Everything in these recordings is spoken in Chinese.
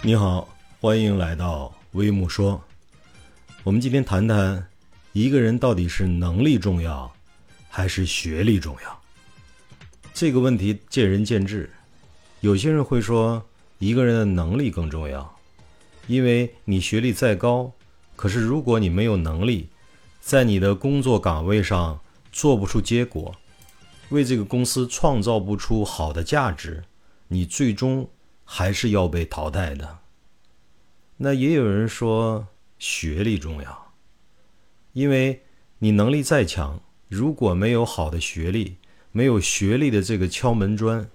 你好，欢迎来到微木说。我们今天谈谈一个人到底是能力重要还是学历重要？这个问题见仁见智。有些人会说一个人的能力更重要，因为你学历再高，可是如果你没有能力，在你的工作岗位上做不出结果，为这个公司创造不出好的价值，你最终。还是要被淘汰的。那也有人说学历重要，因为你能力再强，如果没有好的学历，没有学历的这个敲门砖，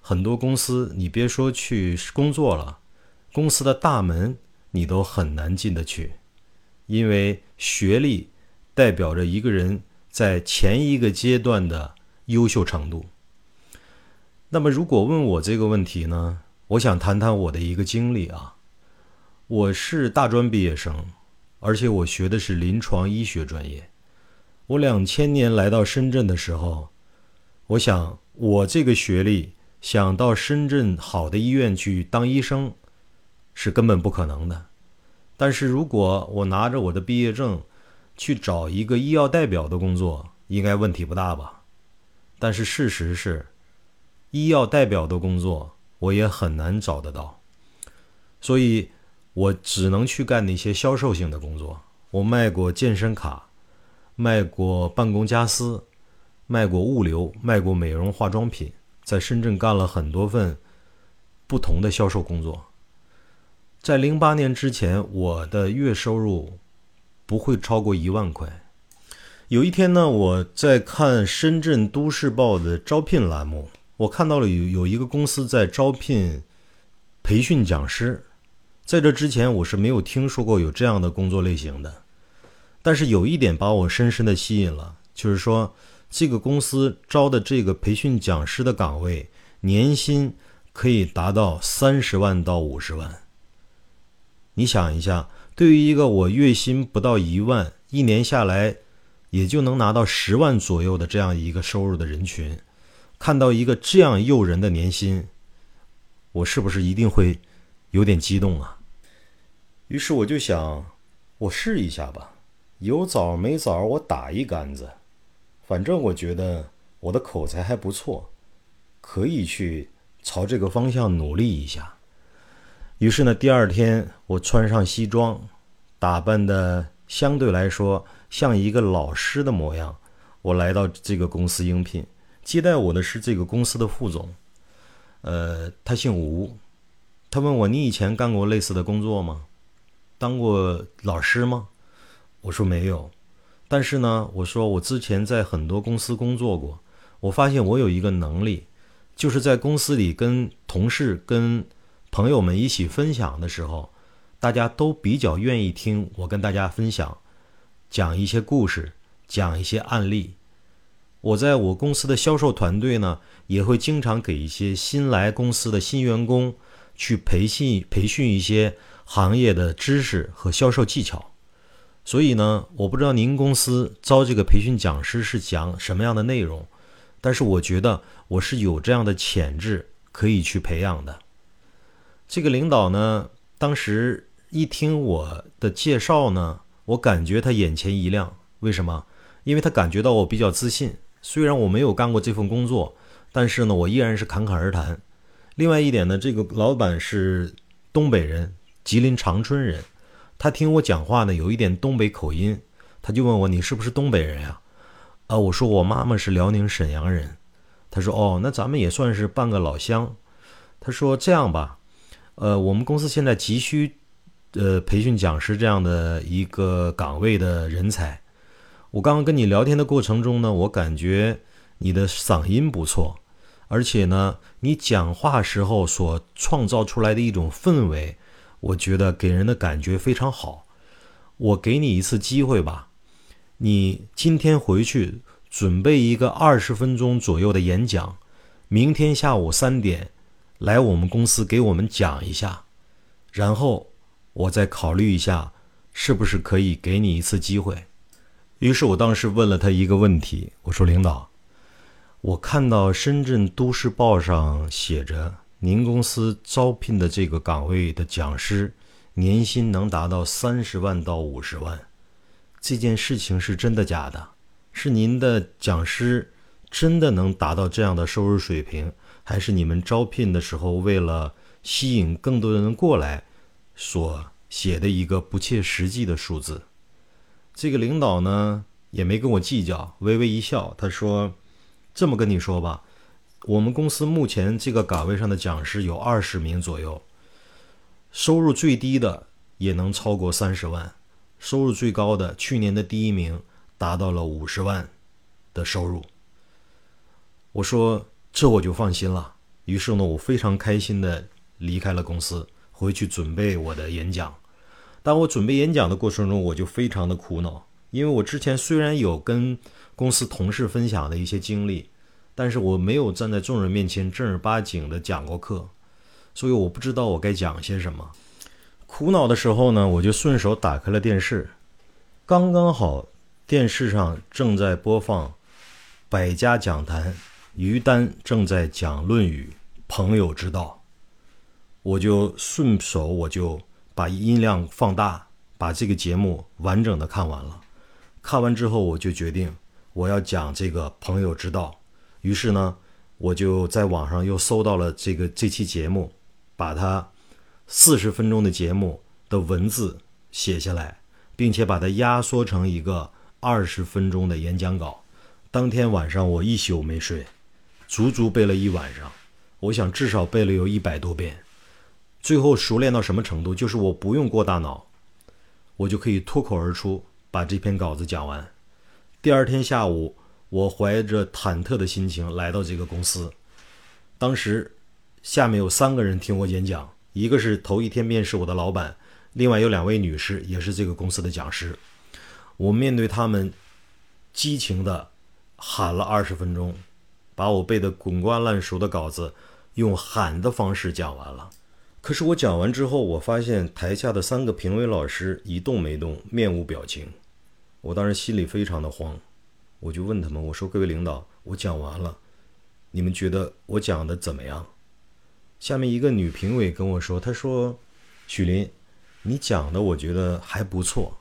很多公司你别说去工作了，公司的大门你都很难进得去，因为学历代表着一个人在前一个阶段的优秀程度。那么，如果问我这个问题呢？我想谈谈我的一个经历啊。我是大专毕业生，而且我学的是临床医学专业。我两千年来到深圳的时候，我想我这个学历想到深圳好的医院去当医生是根本不可能的。但是如果我拿着我的毕业证去找一个医药代表的工作，应该问题不大吧？但是事实是。医药代表的工作我也很难找得到，所以我只能去干那些销售性的工作。我卖过健身卡，卖过办公家私，卖过物流，卖过美容化妆品，在深圳干了很多份不同的销售工作。在零八年之前，我的月收入不会超过一万块。有一天呢，我在看深圳都市报的招聘栏目。我看到了有有一个公司在招聘培训讲师，在这之前我是没有听说过有这样的工作类型的。但是有一点把我深深的吸引了，就是说这个公司招的这个培训讲师的岗位，年薪可以达到三十万到五十万。你想一下，对于一个我月薪不到一万，一年下来也就能拿到十万左右的这样一个收入的人群。看到一个这样诱人的年薪，我是不是一定会有点激动啊？于是我就想，我试一下吧，有枣没枣我打一竿子，反正我觉得我的口才还不错，可以去朝这个方向努力一下。于是呢，第二天我穿上西装，打扮的相对来说像一个老师的模样，我来到这个公司应聘。接待我的是这个公司的副总，呃，他姓吴，他问我你以前干过类似的工作吗？当过老师吗？我说没有，但是呢，我说我之前在很多公司工作过，我发现我有一个能力，就是在公司里跟同事、跟朋友们一起分享的时候，大家都比较愿意听我跟大家分享，讲一些故事，讲一些案例。我在我公司的销售团队呢，也会经常给一些新来公司的新员工去培训培训一些行业的知识和销售技巧。所以呢，我不知道您公司招这个培训讲师是讲什么样的内容，但是我觉得我是有这样的潜质可以去培养的。这个领导呢，当时一听我的介绍呢，我感觉他眼前一亮。为什么？因为他感觉到我比较自信。虽然我没有干过这份工作，但是呢，我依然是侃侃而谈。另外一点呢，这个老板是东北人，吉林长春人。他听我讲话呢，有一点东北口音，他就问我：“你是不是东北人呀？”啊，我说：“我妈妈是辽宁沈阳人。”他说：“哦，那咱们也算是半个老乡。”他说：“这样吧，呃，我们公司现在急需呃培训讲师这样的一个岗位的人才。”我刚刚跟你聊天的过程中呢，我感觉你的嗓音不错，而且呢，你讲话时候所创造出来的一种氛围，我觉得给人的感觉非常好。我给你一次机会吧，你今天回去准备一个二十分钟左右的演讲，明天下午三点来我们公司给我们讲一下，然后我再考虑一下是不是可以给你一次机会。于是我当时问了他一个问题，我说：“领导，我看到深圳都市报上写着您公司招聘的这个岗位的讲师年薪能达到三十万到五十万，这件事情是真的假的？是您的讲师真的能达到这样的收入水平，还是你们招聘的时候为了吸引更多的人过来所写的一个不切实际的数字？这个领导呢也没跟我计较，微微一笑，他说：“这么跟你说吧。”我们公司目前这个岗位上的讲师有二十名左右，收入最低的也能超过三十万，收入最高的去年的第一名达到了五十万的收入。我说这我就放心了。于是呢，我非常开心的离开了公司，回去准备我的演讲。当我准备演讲的过程中，我就非常的苦恼，因为我之前虽然有跟公司同事分享的一些经历。但是我没有站在众人面前正儿八经的讲过课，所以我不知道我该讲些什么。苦恼的时候呢，我就顺手打开了电视，刚刚好电视上正在播放《百家讲坛》，于丹正在讲《论语》，朋友之道。我就顺手我就把音量放大，把这个节目完整的看完了。看完之后，我就决定我要讲这个朋友之道。于是呢，我就在网上又搜到了这个这期节目，把它四十分钟的节目的文字写下来，并且把它压缩成一个二十分钟的演讲稿。当天晚上我一宿没睡，足足背了一晚上。我想至少背了有一百多遍。最后熟练到什么程度？就是我不用过大脑，我就可以脱口而出把这篇稿子讲完。第二天下午。我怀着忐忑的心情来到这个公司，当时下面有三个人听我演讲，一个是头一天面试我的老板，另外有两位女士也是这个公司的讲师。我面对他们，激情的喊了二十分钟，把我背的滚瓜烂熟的稿子用喊的方式讲完了。可是我讲完之后，我发现台下的三个评委老师一动没动，面无表情。我当时心里非常的慌。我就问他们，我说：“各位领导，我讲完了，你们觉得我讲的怎么样？”下面一个女评委跟我说：“她说，许林，你讲的我觉得还不错，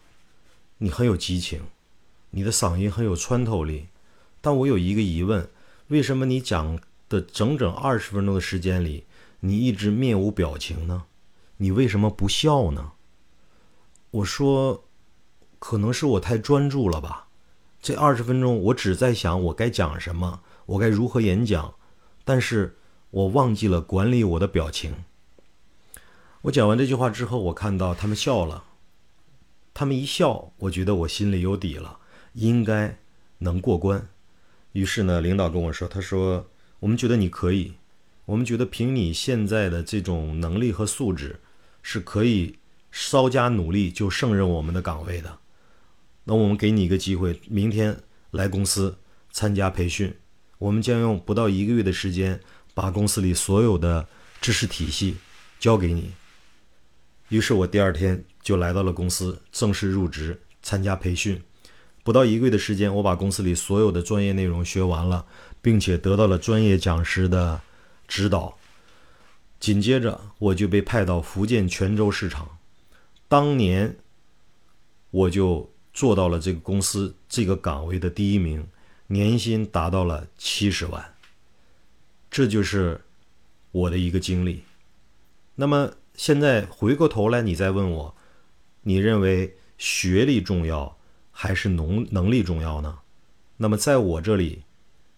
你很有激情，你的嗓音很有穿透力。但我有一个疑问，为什么你讲的整整二十分钟的时间里，你一直面无表情呢？你为什么不笑呢？”我说：“可能是我太专注了吧。”这二十分钟，我只在想我该讲什么，我该如何演讲，但是我忘记了管理我的表情。我讲完这句话之后，我看到他们笑了，他们一笑，我觉得我心里有底了，应该能过关。于是呢，领导跟我说：“他说我们觉得你可以，我们觉得凭你现在的这种能力和素质，是可以稍加努力就胜任我们的岗位的。”那我们给你一个机会，明天来公司参加培训。我们将用不到一个月的时间，把公司里所有的知识体系教给你。于是我第二天就来到了公司，正式入职参加培训。不到一个月的时间，我把公司里所有的专业内容学完了，并且得到了专业讲师的指导。紧接着，我就被派到福建泉州市场。当年，我就。做到了这个公司这个岗位的第一名，年薪达到了七十万。这就是我的一个经历。那么现在回过头来，你再问我，你认为学历重要还是能能力重要呢？那么在我这里，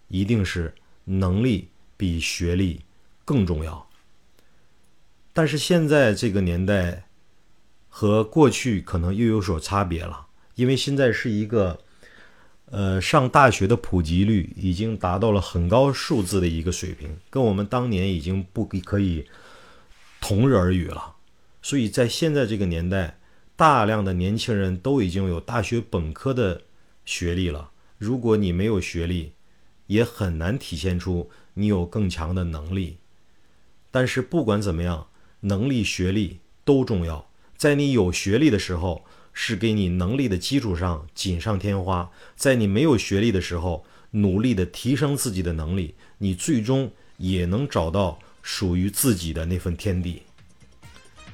一定是能力比学历更重要。但是现在这个年代和过去可能又有所差别了。因为现在是一个，呃，上大学的普及率已经达到了很高数字的一个水平，跟我们当年已经不可以同日而语了。所以在现在这个年代，大量的年轻人都已经有大学本科的学历了。如果你没有学历，也很难体现出你有更强的能力。但是不管怎么样能力学历都重要在你有学历的时候是给你能力的基础上锦上添花在你没有学历的时候努力的提升自己的能力你最终也能找到属于自己的那份天地。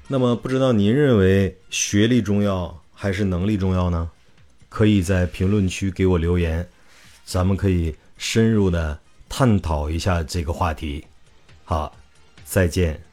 那么不知道您认为学历重要还是能力重要呢？可以在评论区给我留言咱们可以深入的探讨一下这个话题。好再见。